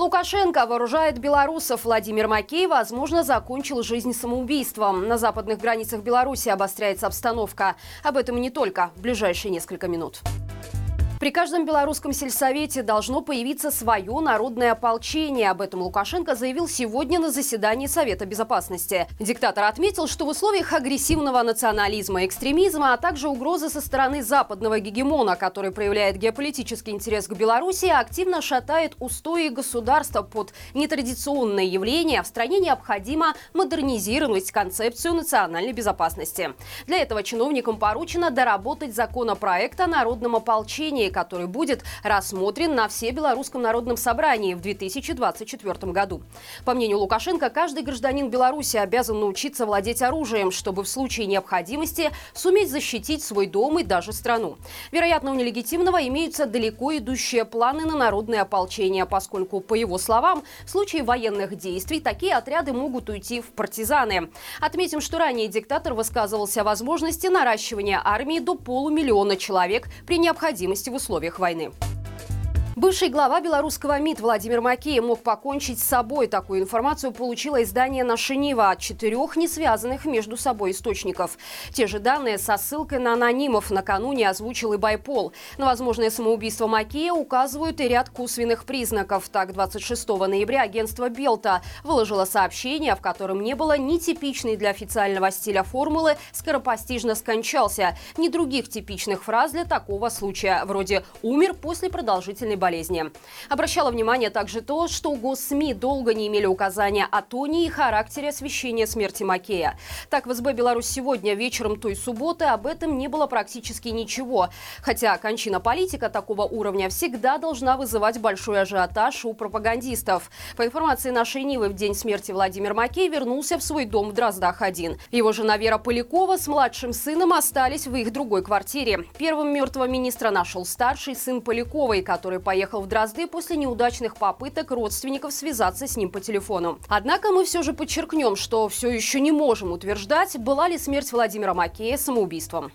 Лукашенко вооружает белорусов. Владимир Макей, возможно, закончил жизнь самоубийством. На западных границах Беларуси обостряется обстановка. Об этом и не только в ближайшие несколько минут. При каждом белорусском сельсовете должно появиться свое народное ополчение. Об этом Лукашенко заявил сегодня на заседании Совета Безопасности. Диктатор отметил, что в условиях агрессивного национализма, экстремизма, а также угрозы со стороны западного гегемона, который проявляет геополитический интерес к Беларуси, активно шатает устои государства под нетрадиционные явления, в стране необходимо модернизировать концепцию национальной безопасности. Для этого чиновникам поручено доработать законопроект о народном ополчении, который будет рассмотрен на Всебелорусском народном собрании в 2024 году. По мнению Лукашенко, каждый гражданин Беларуси обязан научиться владеть оружием, чтобы в случае необходимости суметь защитить свой дом и даже страну. Вероятно, у нелегитимного имеются далеко идущие планы на народное ополчение, поскольку, по его словам, в случае военных действий такие отряды могут уйти в партизаны. Отметим, что ранее диктатор высказывался о возможности наращивания армии до полумиллиона человек при необходимости условиях войны. Бывший глава белорусского МИД Владимир Макеев мог покончить с собой. Такую информацию получило издание «Наша Нива» от четырех не связанных между собой источников. Те же данные со ссылкой на анонимов накануне озвучил и Байпол. На возможное самоубийство Макея указывают и ряд косвенных признаков. Так, 26 ноября агентство «Белта» выложило сообщение, в котором не было ни типичной для официального стиля формулы «скоропостижно скончался», ни других типичных фраз для такого случая, вроде «умер после продолжительной болезни» болезни. Обращала внимание также то, что госсми долго не имели указания о тоне и характере освещения смерти Макея. Так, в СБ «Беларусь сегодня» вечером той субботы об этом не было практически ничего. Хотя кончина политика такого уровня всегда должна вызывать большой ажиотаж у пропагандистов. По информации нашей Нивы, в день смерти Владимир Макей вернулся в свой дом в Дроздах-1. Его жена Вера Полякова с младшим сыном остались в их другой квартире. Первым мертвого министра нашел старший сын Поляковой, который поехал поехал в Дрозды после неудачных попыток родственников связаться с ним по телефону. Однако мы все же подчеркнем, что все еще не можем утверждать, была ли смерть Владимира Макея самоубийством.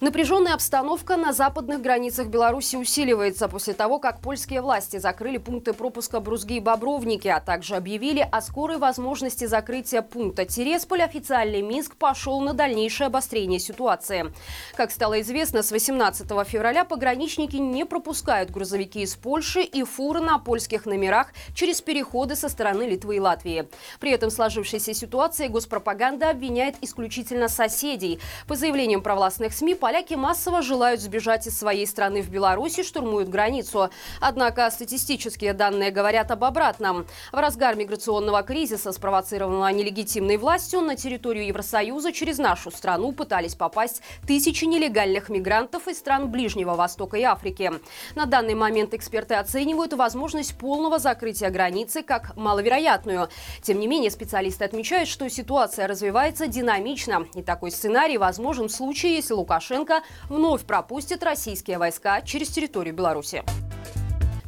Напряженная обстановка на западных границах Беларуси усиливается после того, как польские власти закрыли пункты пропуска Брузги и Бобровники, а также объявили о скорой возможности закрытия пункта Тересполь. Официальный Минск пошел на дальнейшее обострение ситуации. Как стало известно, с 18 февраля пограничники не пропускают грузовики из Польши и фуры на польских номерах через переходы со стороны Литвы и Латвии. При этом сложившейся ситуации госпропаганда обвиняет исключительно соседей. По заявлениям провластных СМИ, поляки массово желают сбежать из своей страны в Беларусь и штурмуют границу. Однако статистические данные говорят об обратном. В разгар миграционного кризиса, спровоцированного нелегитимной властью, на территорию Евросоюза через нашу страну пытались попасть тысячи нелегальных мигрантов из стран Ближнего Востока и Африки. На данный момент эксперты оценивают возможность полного закрытия границы как маловероятную. Тем не менее, специалисты отмечают, что ситуация развивается динамично. И такой сценарий возможен в случае, если Лукашенко Лукашенко вновь пропустит российские войска через территорию Беларуси.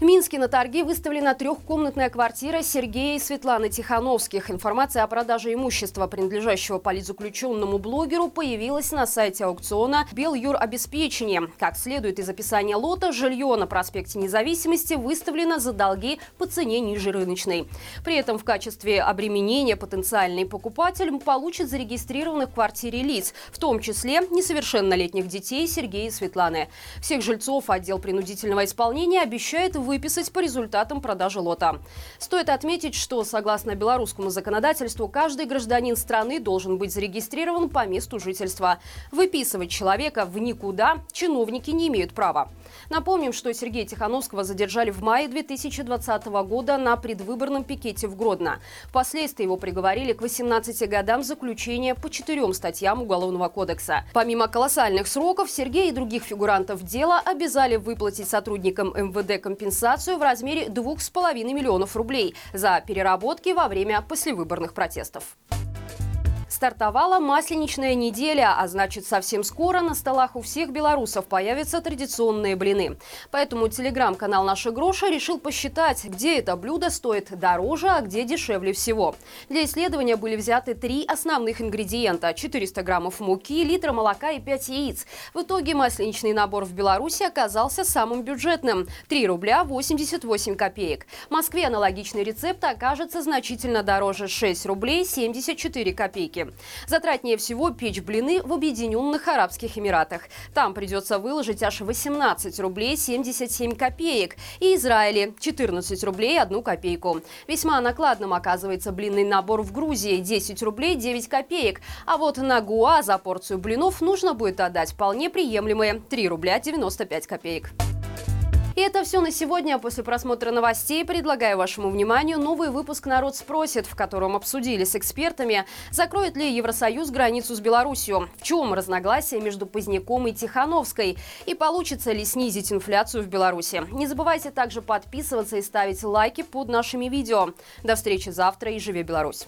В Минске на торги выставлена трехкомнатная квартира Сергея и Светланы Тихановских. Информация о продаже имущества, принадлежащего политзаключенному блогеру, появилась на сайте аукциона «Белюр Обеспечение». Как следует из описания лота, жилье на проспекте Независимости выставлено за долги по цене ниже рыночной. При этом в качестве обременения потенциальный покупатель получит зарегистрированных в квартире лиц, в том числе несовершеннолетних детей Сергея и Светланы. Всех жильцов отдел принудительного исполнения обещает вы выписать по результатам продажи лота. Стоит отметить, что согласно белорусскому законодательству каждый гражданин страны должен быть зарегистрирован по месту жительства. Выписывать человека в никуда чиновники не имеют права. Напомним, что Сергея Тихановского задержали в мае 2020 года на предвыборном пикете в Гродно. Впоследствии его приговорили к 18 годам заключения по четырем статьям Уголовного кодекса. Помимо колоссальных сроков, Сергея и других фигурантов дела обязали выплатить сотрудникам МВД компенсацию компенсацию в размере 2,5 миллионов рублей за переработки во время послевыборных протестов. Стартовала масленичная неделя, а значит совсем скоро на столах у всех белорусов появятся традиционные блины. Поэтому телеграм-канал «Наша Гроша» решил посчитать, где это блюдо стоит дороже, а где дешевле всего. Для исследования были взяты три основных ингредиента – 400 граммов муки, литр молока и 5 яиц. В итоге масленичный набор в Беларуси оказался самым бюджетным – 3 рубля 88 копеек. В Москве аналогичный рецепт окажется значительно дороже – 6 рублей 74 копейки. Затратнее всего печь блины в Объединенных Арабских Эмиратах. Там придется выложить аж 18 рублей 77 копеек. И Израиле 14 рублей 1 копейку. Весьма накладным оказывается блинный набор в Грузии 10 рублей 9 копеек. А вот на Гуа за порцию блинов нужно будет отдать вполне приемлемые 3 рубля 95 копеек. И это все на сегодня. После просмотра новостей предлагаю вашему вниманию новый выпуск «Народ спросит», в котором обсудили с экспертами, закроет ли Евросоюз границу с Беларусью, в чем разногласия между Поздняком и Тихановской, и получится ли снизить инфляцию в Беларуси. Не забывайте также подписываться и ставить лайки под нашими видео. До встречи завтра и живи Беларусь!